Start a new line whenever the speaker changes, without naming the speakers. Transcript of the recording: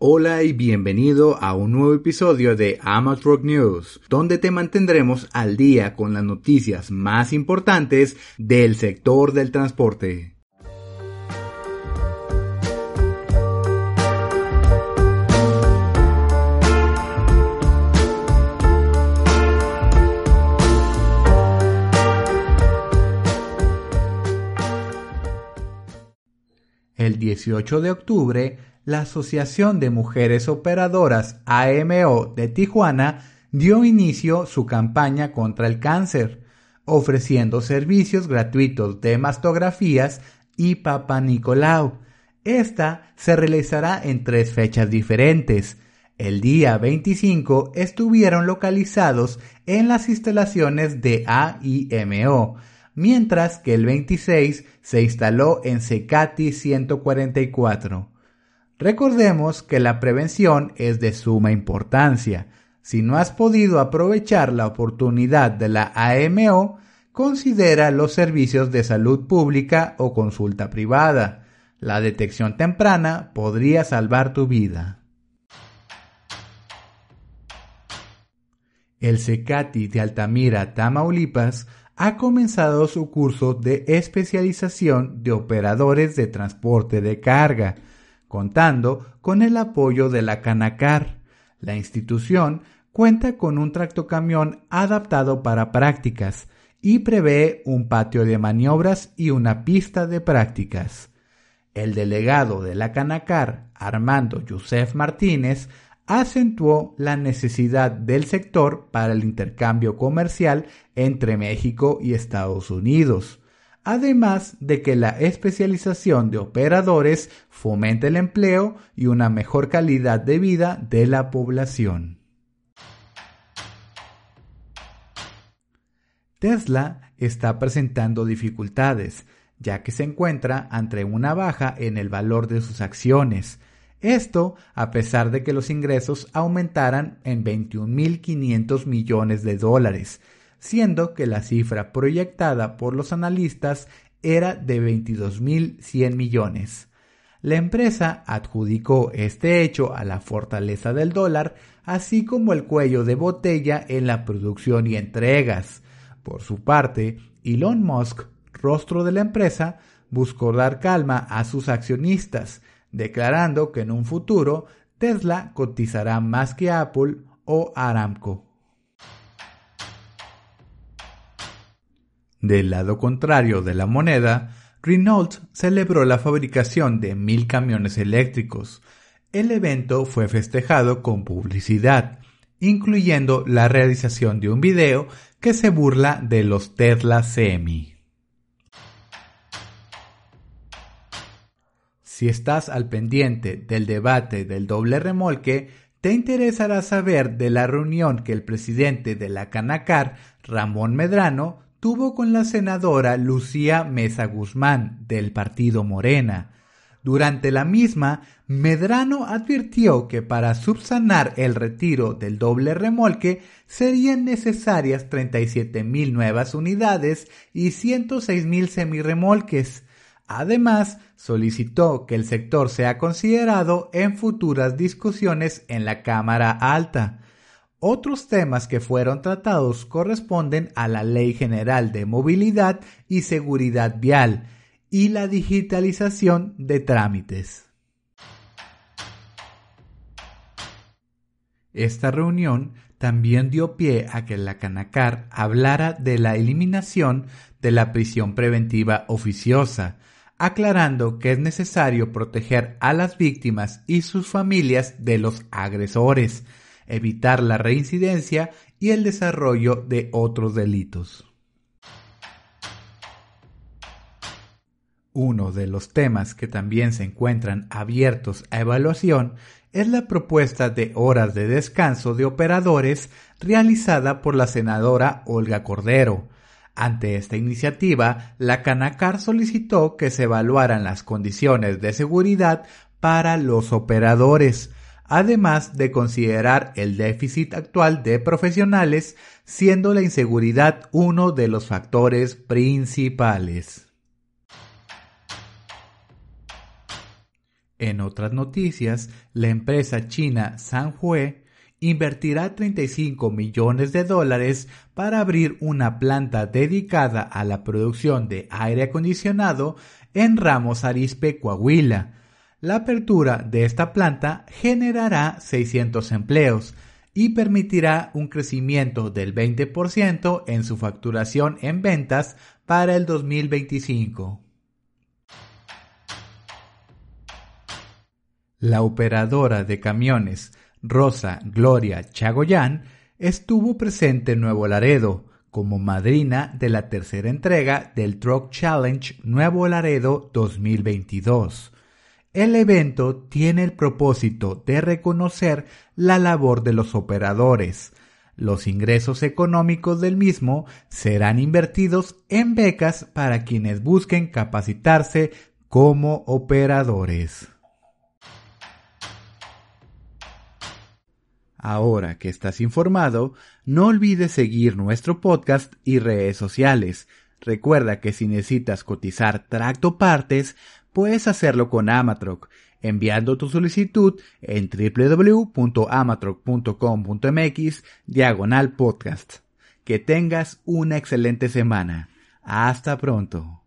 Hola y bienvenido a un nuevo episodio de Amateur News, donde te mantendremos al día con las noticias más importantes del sector del transporte. El 18 de octubre, la Asociación de Mujeres Operadoras AMO de Tijuana dio inicio su campaña contra el cáncer, ofreciendo servicios gratuitos de mastografías y Papa Nicolau. Esta se realizará en tres fechas diferentes. El día 25 estuvieron localizados en las instalaciones de AIMO, mientras que el 26 se instaló en Secati 144. Recordemos que la prevención es de suma importancia. Si no has podido aprovechar la oportunidad de la AMO, considera los servicios de salud pública o consulta privada. La detección temprana podría salvar tu vida. El CECATI de Altamira, Tamaulipas, ha comenzado su curso de especialización de operadores de transporte de carga contando con el apoyo de la Canacar. La institución cuenta con un tractocamión adaptado para prácticas y prevé un patio de maniobras y una pista de prácticas. El delegado de la Canacar, Armando Yusef Martínez, acentuó la necesidad del sector para el intercambio comercial entre México y Estados Unidos, además de que la especialización de operadores fomente el empleo y una mejor calidad de vida de la población. Tesla está presentando dificultades, ya que se encuentra ante una baja en el valor de sus acciones. Esto a pesar de que los ingresos aumentaran en 21.500 millones de dólares, siendo que la cifra proyectada por los analistas era de 22.100 millones. La empresa adjudicó este hecho a la fortaleza del dólar, así como el cuello de botella en la producción y entregas. Por su parte, Elon Musk, rostro de la empresa, buscó dar calma a sus accionistas, declarando que en un futuro Tesla cotizará más que Apple o Aramco. Del lado contrario de la moneda, Renault celebró la fabricación de mil camiones eléctricos. El evento fue festejado con publicidad, incluyendo la realización de un video que se burla de los Tesla Semi. Si estás al pendiente del debate del doble remolque, te interesará saber de la reunión que el presidente de la Canacar, Ramón Medrano, tuvo con la senadora Lucía Mesa Guzmán del partido Morena. Durante la misma, Medrano advirtió que para subsanar el retiro del doble remolque serían necesarias 37 mil nuevas unidades y 106 mil semirremolques. Además, solicitó que el sector sea considerado en futuras discusiones en la Cámara Alta. Otros temas que fueron tratados corresponden a la Ley General de Movilidad y Seguridad Vial y la digitalización de trámites. Esta reunión también dio pie a que la Canacar hablara de la eliminación de la prisión preventiva oficiosa, aclarando que es necesario proteger a las víctimas y sus familias de los agresores, evitar la reincidencia y el desarrollo de otros delitos. Uno de los temas que también se encuentran abiertos a evaluación es la propuesta de horas de descanso de operadores realizada por la senadora Olga Cordero. Ante esta iniciativa, la Canacar solicitó que se evaluaran las condiciones de seguridad para los operadores, además de considerar el déficit actual de profesionales, siendo la inseguridad uno de los factores principales. En otras noticias, la empresa china Sanhui invertirá 35 millones de dólares para abrir una planta dedicada a la producción de aire acondicionado en Ramos Arizpe, Coahuila. La apertura de esta planta generará 600 empleos y permitirá un crecimiento del 20% en su facturación en ventas para el 2025. La operadora de camiones Rosa Gloria Chagoyán estuvo presente en Nuevo Laredo como madrina de la tercera entrega del Truck Challenge Nuevo Laredo 2022. El evento tiene el propósito de reconocer la labor de los operadores. Los ingresos económicos del mismo serán invertidos en becas para quienes busquen capacitarse como operadores. Ahora que estás informado, no olvides seguir nuestro podcast y redes sociales. Recuerda que si necesitas cotizar tracto partes, puedes hacerlo con Amatroc, enviando tu solicitud en www.amatroc.com.mx diagonal podcast. Que tengas una excelente semana. Hasta pronto.